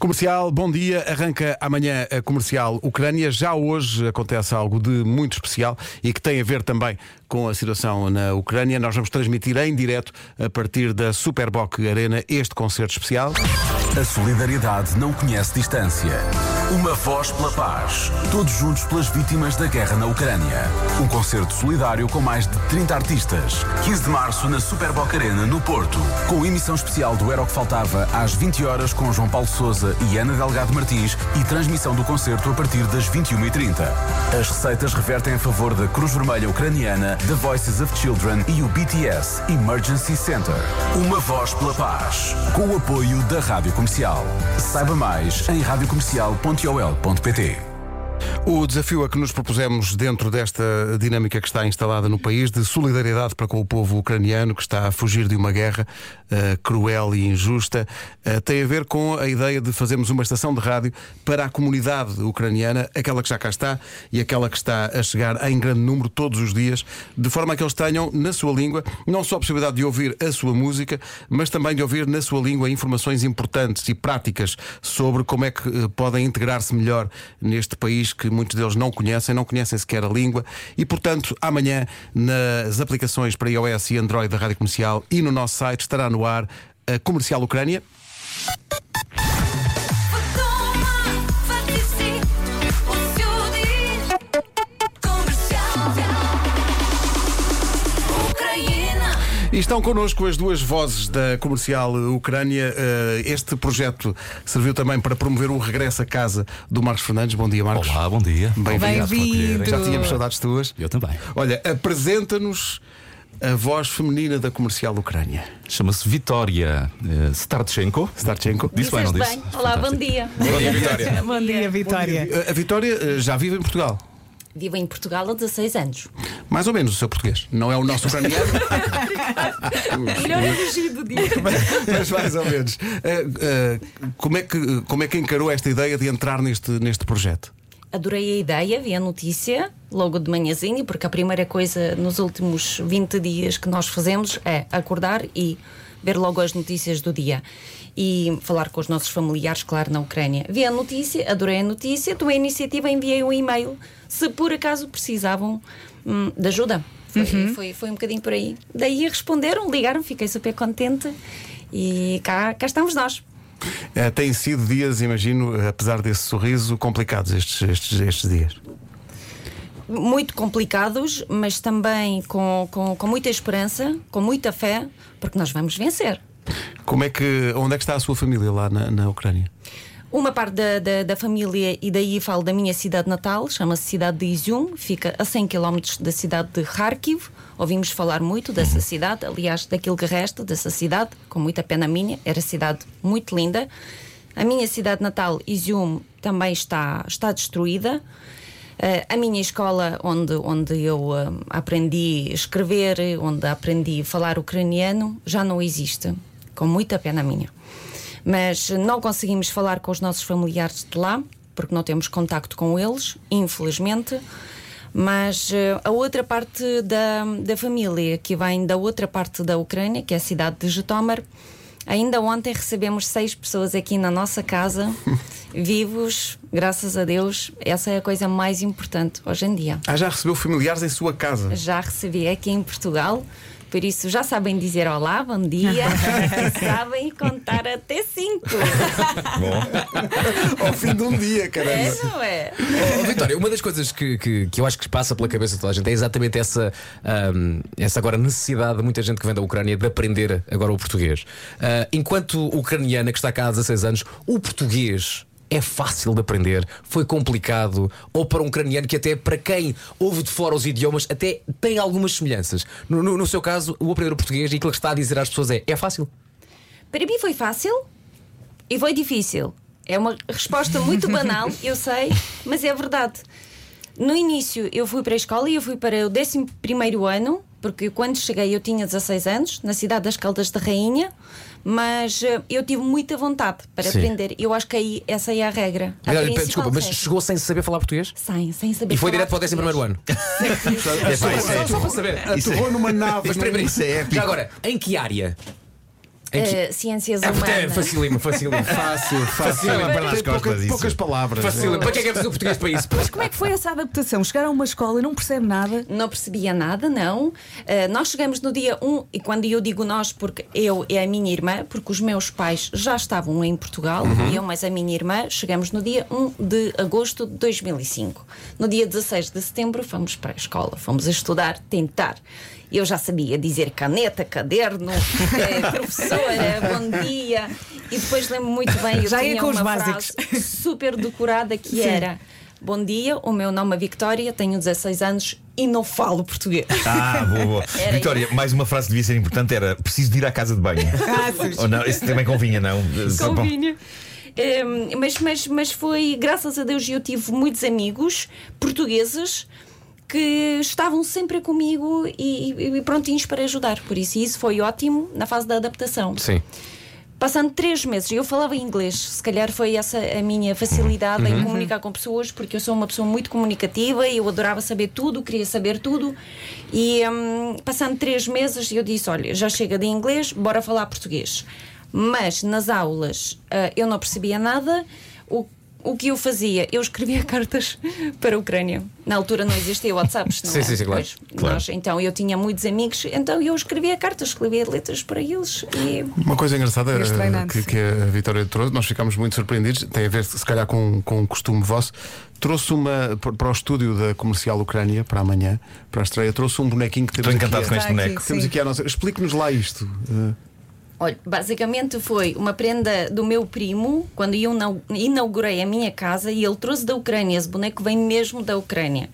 Comercial, bom dia. Arranca amanhã a comercial Ucrânia. Já hoje acontece algo de muito especial e que tem a ver também com a situação na Ucrânia. Nós vamos transmitir em direto a partir da Superboc Arena este concerto especial. A solidariedade não conhece distância. Uma voz pela paz. Todos juntos pelas vítimas da guerra na Ucrânia. Um concerto solidário com mais de 30 artistas. 15 de março na Superboc Arena, no Porto. Com emissão especial do Era o que Faltava às 20 horas com João Paulo Souza e Ana Delgado Martins e transmissão do concerto a partir das 21h30. As receitas revertem a favor da Cruz Vermelha Ucraniana, The Voices of Children e o BTS Emergency Center. Uma voz pela paz. Com o apoio da Rádio Comercial. Saiba mais em radiocomercial.ol.pt. O desafio a que nos propusemos dentro desta dinâmica que está instalada no país de solidariedade para com o povo ucraniano que está a fugir de uma guerra uh, cruel e injusta uh, tem a ver com a ideia de fazermos uma estação de rádio para a comunidade ucraniana, aquela que já cá está e aquela que está a chegar em grande número todos os dias, de forma a que eles tenham na sua língua não só a possibilidade de ouvir a sua música, mas também de ouvir na sua língua informações importantes e práticas sobre como é que uh, podem integrar-se melhor neste país que muitos deles não conhecem, não conhecem sequer a língua e, portanto, amanhã nas aplicações para iOS e Android da Rádio Comercial e no nosso site estará no ar a Comercial Ucrânia. Estão connosco as duas vozes da comercial Ucrânia. Eh, Este projeto serviu também para promover o regresso a casa do Marcos Fernandes. Bom dia, Marcos. Olá, bom dia. Bem-vindo. Bem-vindo. Já tínhamos saudades tuas. Eu também. Olha, apresenta-nos a voz feminina da comercial Ucrânia. Chama-se Vitória eh, Starchenko. Starchenko. Disse bem, não disse? bem. Olá, bom dia. Bom dia, Vitória. Bom dia, Vitória. A Vitória eh, já vive em Portugal. Vivo em Portugal há 16 anos. Mais ou menos o seu português. Não é o nosso ucraniano, Melhor fugir do dia. mas mais ou menos. Eh, eh, como, é que, como é que encarou esta ideia de entrar neste, neste projeto? Adorei a ideia, vi a notícia logo de manhãzinho, porque a primeira coisa nos últimos 20 dias que nós fazemos é acordar e ver logo as notícias do dia. E falar com os nossos familiares, claro, na Ucrânia. Vi a notícia, adorei a notícia, tomei a iniciativa, enviei um e-mail se por acaso precisavam hum, de ajuda. Foi, foi, foi um bocadinho por aí. Daí responderam, ligaram, fiquei super contente e cá, cá estamos nós. Eh, têm sido dias, imagino, apesar desse sorriso, complicados estes, estes, estes dias. muito complicados, mas também com, com, com muita esperança, com muita fé, porque nós vamos vencer. Como é que, onde é que está a sua família lá na, na Ucrânia? Uma parte da, da, da família, e daí falo da minha cidade natal, chama-se cidade de Izium, fica a 100 km da cidade de Kharkiv. Ouvimos falar muito dessa cidade, aliás, daquilo que resta dessa cidade, com muita pena minha, era cidade muito linda. A minha cidade natal, Izium, também está, está destruída. Eh, a minha escola, onde, onde eu eh, aprendi a escrever, onde aprendi a falar ucraniano, já não existe, com muita pena minha. Mas não conseguimos falar com os nossos familiares de lá, porque não temos contacto com eles, infelizmente. Mas eh, a outra parte da, da família, que vem da outra parte da Ucrânia, que é a cidade de Jitomar, ainda ontem recebemos seis pessoas aqui na nossa casa, vivos, graças a Deus. Essa é a coisa mais importante hoje em dia. Ah, já recebeu familiares em sua casa? Já recebi aqui em Portugal. Por isso já sabem dizer olá, bom dia, e sabem contar até cinco. Ao fim de um dia, caramba. É, não é? Oh, Vitória, uma das coisas que, que, que eu acho que passa pela cabeça de toda a gente é exatamente essa, ahm, essa agora necessidade de muita gente que vem da Ucrânia de aprender agora o português. Ah, enquanto ucraniana que está cá há 16 anos, o português. É fácil de aprender, foi complicado, ou para um ucraniano que até para quem ouve de fora os idiomas até tem algumas semelhanças. No, no- no seu caso, o aprender o português e aquilo que está a dizer às pessoas é: é fácil? Para mim foi fácil e foi difícil. É uma resposta muito banal, eu sei, mas é verdade. No início eu fui para a escola e eu fui para o 11 ano, porque quando cheguei eu tinha 16 anos, na cidade das Caldas da Rainha, mas eh, eu tive muita vontade para Sim. aprender. Eu acho que aí essa é a regra. A Desculpa, mas regra. chegou sem saber falar português? Sem, sem saber E foi direto para o 11 primeiro ano. Só, só para saber. Aterrou numa nave. Mas primeiro, isso é épico. Já agora, em que área? Eh, ciências É, é humanas. facílimo, facílimo. Fácil, fácil. Para pouca- costas, poucas palavras. Facílimo. Para que é que é preciso o português para isso? Mas como é que foi essa adaptação? Chegar a uma escola e não percebe nada? Não percebia nada, não. Eh, nós chegamos no dia 1, e quando eu digo nós, porque eu e a minha irmã, porque os meus pais já estavam em Portugal, eu mais a minha irmã, chegamos no dia 1 de agosto de 2005. No dia 16 de setembro fomos para a escola, fomos a estudar, tentar. Eu já sabia dizer caneta, caderno, eh, professora, bom dia. E depois lembro muito bem, eu Já ia tinha com os uma básicos. frase super decorada que era Bom dia, o meu nome é Victória, tenho 16 anos e não falo português. Ah, boa, boa. Era Vitória, mais uma frase que devia ser importante era preciso de ir à casa de banho. Ou não, esse também convinha, não? Convinha. Hum, mas, mas, mas foi, graças a Deus, eu tive muitos amigos portugueses que estavam sempre comigo e, e- prontinhos para ajudar. Por isso, isso foi ótimo na fase da adaptação. Sim. Passando três meses, eu falava inglês, se calhar foi essa a minha facilidade em comunicar com pessoas, porque eu sou uma pessoa muito comunicativa e eu adorava saber tudo, queria saber tudo. E hum, passando três meses, eu disse: Olha, já chega de inglês, bora falar português. Mas nas aulas ah, eu não percebia nada. O, o que eu fazia? Eu escrevia cartas para a Ucrânia. Na altura não existia WhatsApps, não Sim, é? sim, sim, claro. Pois, Claro. nós- então eu tinha muitos amigos, então eu escrevia cartas, escrevia letras para eles. E Uma coisa engraçada eh, que, que a Vitória trouxe, nós ficámos muito surpreendidos, tem a ver se calhar com, com um costume vosso. Trouxe uma para o estúdio da comercial Ucrânia para amanhã, para a estreia, trouxe um bonequinho que temos Estou encantado aqui. com a- este boneco. Temos aqui a nossa. Explique-nos lá isto. Olha, basicamente foi uma prenda do meu primo quando eu inau- inaugurei a minha casa e ele trouxe da Ucrânia. Esse boneco vem mesmo da Ucrânia.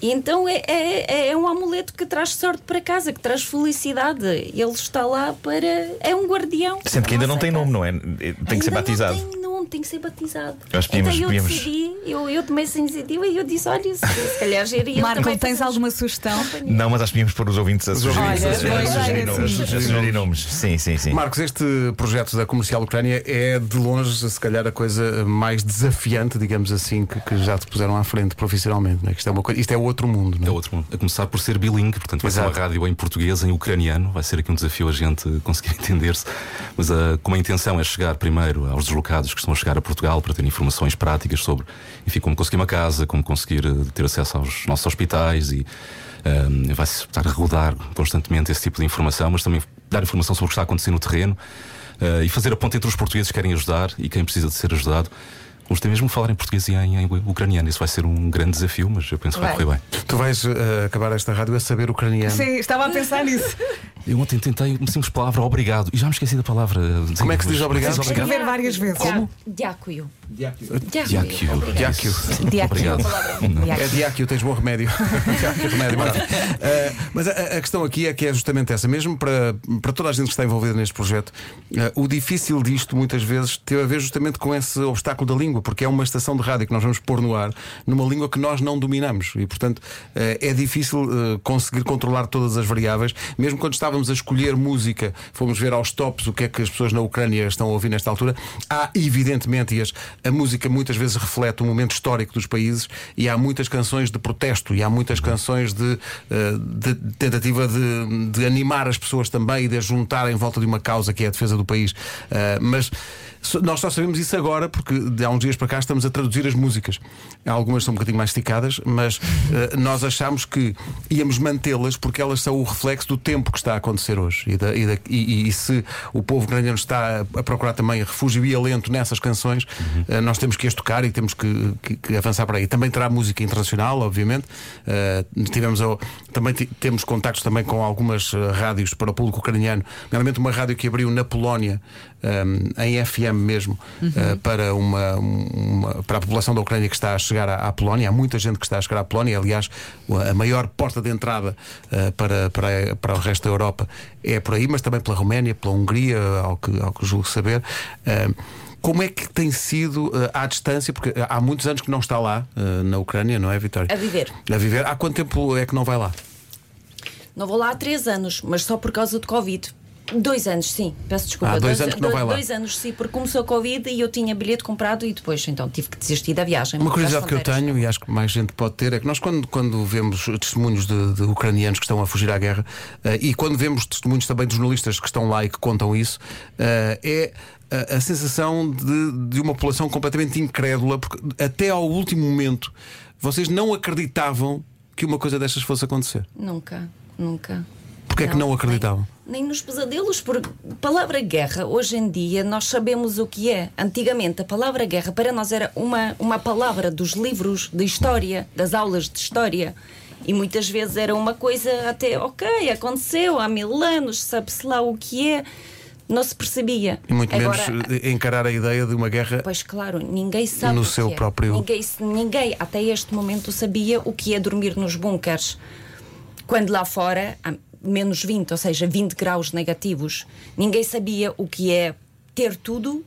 E então é, é, é um amuleto que traz sorte para casa, que traz felicidade. Ele está lá para. É um guardião. Sendo que ainda não tem casa. nome, não é? Tem que ser Ainda batizado. Tem que ser batizado. Eu acho que podíamos- então eu podíamos- decidi, eu, eu tomei essa iniciativa e eu disse: olha, se, se calhar geria Marco, tens alguma sugestão? Não, mas acho que devíamos pôr os ouvintes a sugerir, a a a nomes. A sugerir nomes. Sim, sim, sim. Marcos, este projeto da comercial Ucrânia é de longe, se calhar, a coisa mais desafiante, digamos assim, que, que já te puseram à frente profissionalmente. Não é? Que isto, é uma coisa, isto é outro mundo. Não É é? outro mundo. A começar por ser bilingue, portanto vai ser Exato. uma rádio em português, em ucraniano. Vai ser aqui um desafio a gente conseguir entender-se. Mas ah, como a intenção é chegar primeiro aos deslocados que estão a chegar a Portugal para ter informações práticas sobre, enfim, como conseguir uma casa, como conseguir ah, ter acesso aos nossos hospitais e ah, vai-se estar a rodar constantemente esse tipo de informação, mas também dar informação sobre o que está a acontecer no terreno ah, e fazer a ponte entre os portugueses que querem ajudar e quem precisa de ser ajudado. Vamos ter mesmo falar em português e em, em ucraniano. Isso vai ser um grande desafio, mas eu penso que vai Vai. correr bem. Tu vais eh, acabar esta rádio a saber ucraniano. Sim, estava a pensar nisso. Eu ontem tentei uma simples palavra, obrigado, e já me esqueci da palavra. Como é que se diz obrigado? Escrever várias vezes. Como? Diáquio. Diáquio. Diáquio. Diáquio. Obrigado. É diáquio, tens bom remédio. Diáquio, remédio. Eh, mas a, a questão aqui é que é justamente essa, mesmo para, para toda a gente que está envolvida neste projeto, eh, o difícil disto muitas vezes teve a ver justamente com esse obstáculo da língua, porque é uma estação de rádio que nós vamos pôr no ar numa língua que nós não dominamos e, portanto, eh, é difícil eh, conseguir controlar todas as variáveis. Mesmo quando estávamos a escolher música, fomos ver aos tops o que é que as pessoas na Ucrânia estão a ouvir nesta altura. Há, evidentemente, e as, a música muitas vezes reflete o momento histórico dos países e há muitas canções de protesto e há muitas canções de, eh, de tentativa de, de animar as pessoas também e de as juntar em volta de uma causa que é a defesa do país. Eh, mas nós só sabemos isso agora porque de há uns dias para cá estamos a traduzir as músicas. Algumas são um bocadinho mais esticadas, mas eh, nós achamos que íamos mantê-las porque elas são o reflexo do tempo que está a acontecer hoje. E, da- e da- e- e se o povo ucraniano está a, procurar também refúgio e alento nessas canções, eh, nós temos que as tocar e temos que, que- que avançar para aí. Também terá música internacional, obviamente. Eh, tivemos também temos contactos também com algumas rádios para o público ucraniano, nomeadamente uma rádio que abriu na Polónia, eh, em FM mesmo, eh, para, uma, uma- para a população da Ucrânia que está a chegar à, à Polónia. Há muita gente que está a chegar à Polónia. Aliás, a maior porta de entrada eh, para, para, para o resto da Europa é por aí, mas também pela Roménia, pela Hungria, ao que, ao que julgo saber. Eh, como é que tem sido eh, à distância? Porque há muitos anos que não está lá, eh, na Ucrânia, não é, Vitória? A viver. A viver. Há quanto tempo é que não vai lá? Não vou lá há três anos, mas só por causa de Covid. Dois anos, sim, peço desculpa. Ah, dois anos que não vai lá. Dois anos, sim, porque começou a Covid e eu tinha bilhete comprado e depois então tive que desistir da viagem. Uma curiosidade que eu tenho, e acho que mais gente pode ter, é que nós, quando, quando vemos testemunhos de, de ucranianos que estão a fugir à guerra, eh, e quando vemos testemunhos também de jornalistas que estão lá e que contam isso, eh, é a, a sensação de, de uma população completamente incrédula, porque até ao último momento vocês não acreditavam que uma coisa destas fosse acontecer. Nunca, nunca. Porquê é que não acreditavam? Nem, nem nos pesadelos, porque a palavra guerra, hoje em dia, nós sabemos o que é. Antigamente, a palavra guerra para nós era uma, uma palavra dos livros de história, das aulas de história. E muitas vezes era uma coisa até, ok, aconteceu há mil anos, sabe-se lá o que é. Não se percebia. E muito Agora, menos encarar a ideia de uma guerra. Pois claro, ninguém sabe No seu é. próprio- Ninguém, ninguém até este momento sabia o que é dormir nos bunkers. Quando lá fora menos 20, ou seja, 20 graus negativos, ninguém sabia o que é ter tudo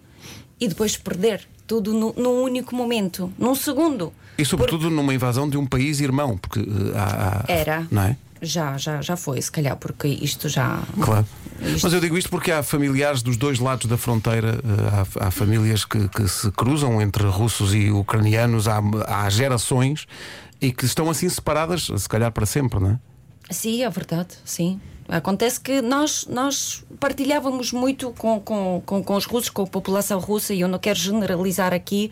e depois perder tudo no- num único momento, num segundo. E sobretudo numa invasão de um país irmão, porque eh, há, há- Era. Não é? Já, já, já foi, se calhar, porque isto já. Claro. Isto- Mas eu digo isto porque há familiares dos dois lados da fronteira, eh, há, há famílias que, que se cruzam entre russos e ucranianos há, há gerações e que estão assim separadas, se calhar para sempre, não é? Sim, é verdade, sim. Acontece que nós, nós partilhávamos muito com, com, com, com os russos, com a população russa, e eu não quero generalizar aqui.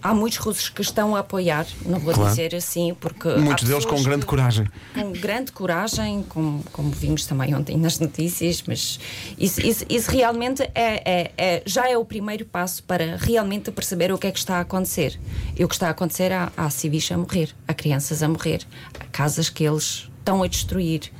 Há muitos russos que estão a apoiar, não vou Claro. dizer assim, porque. Muitos deles com grande que- coragem. Com grande coragem, como, como vimos também ontem nas notícias, mas isso, isso, isso realmente é, é- é- já é o primeiro passo para realmente perceber o que é que está a acontecer. E o que está a acontecer há, há civis a morrer, há crianças a morrer, há casas que eles estão a destruir.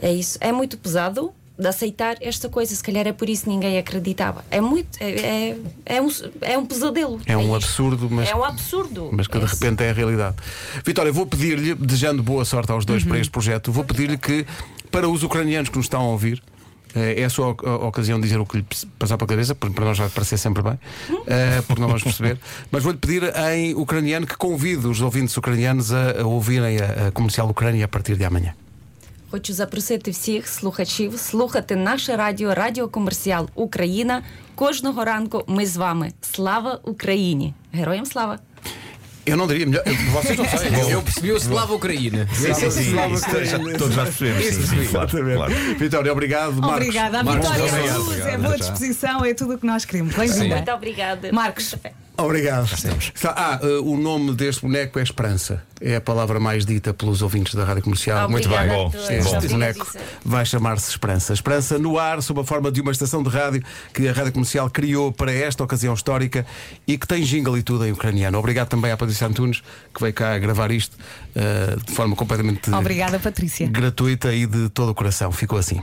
É isso. É muito pesado de aceitar esta coisa. Se calhar é por isso que ninguém acreditava. É muito. É, é, é um, é um pesadelo. É um isto. absurdo, mas- É um absurdo. Mas que de É repente é a realidade. Vitória, vou pedir-lhe, desejando boa sorte aos dois para este projeto, vou pedir-lhe que, para os ucranianos que nos estão a ouvir, é a sua oc- ocasião de dizer o que lhe passar para a cabeça, porque para nós vai parecer sempre bem, eh, porque não vamos perceber. Mas vou-lhe pedir em ucraniano que convide os ouvintes ucranianos a, a ouvirem a, a comercial Ucrânia a partir de amanhã. Хочу запросити всіх слухачів слухати наше радіо, Радіо Комерціал Україна. Кожного ранку ми з вами. Слава Україні! Героям слава! Eu não diria melhor, vocês não sabem. Eu percebi o Slava Ucraína. Sim, sim, sim. Já- Ucrânia. todos nós percebemos. Sim, sim, claro, claro. Vitória, obrigado. Marcos. Obrigada. A Marcos, vitória obrigado, é é boa disposição, é tudo o que nós queremos. Bem-vinda. Muito obrigada. Marcos. Obrigado. Está- ah, eh, o nome deste boneco é Esperança. É a palavra mais dita pelos ouvintes da Rádio Comercial. Muito bem, Obrigada bom. Este bom. boneco vai chamar-se Esperança. Esperança no ar, sob a forma de uma estação de rádio que a Rádio Comercial criou para esta ocasião histórica e que tem jingle e tudo em ucraniano. Obrigado também à Patrícia Antunes, que veio cá gravar isto eh, de forma completamente Obrigada, Patrícia. gratuita e de todo o coração. Ficou assim.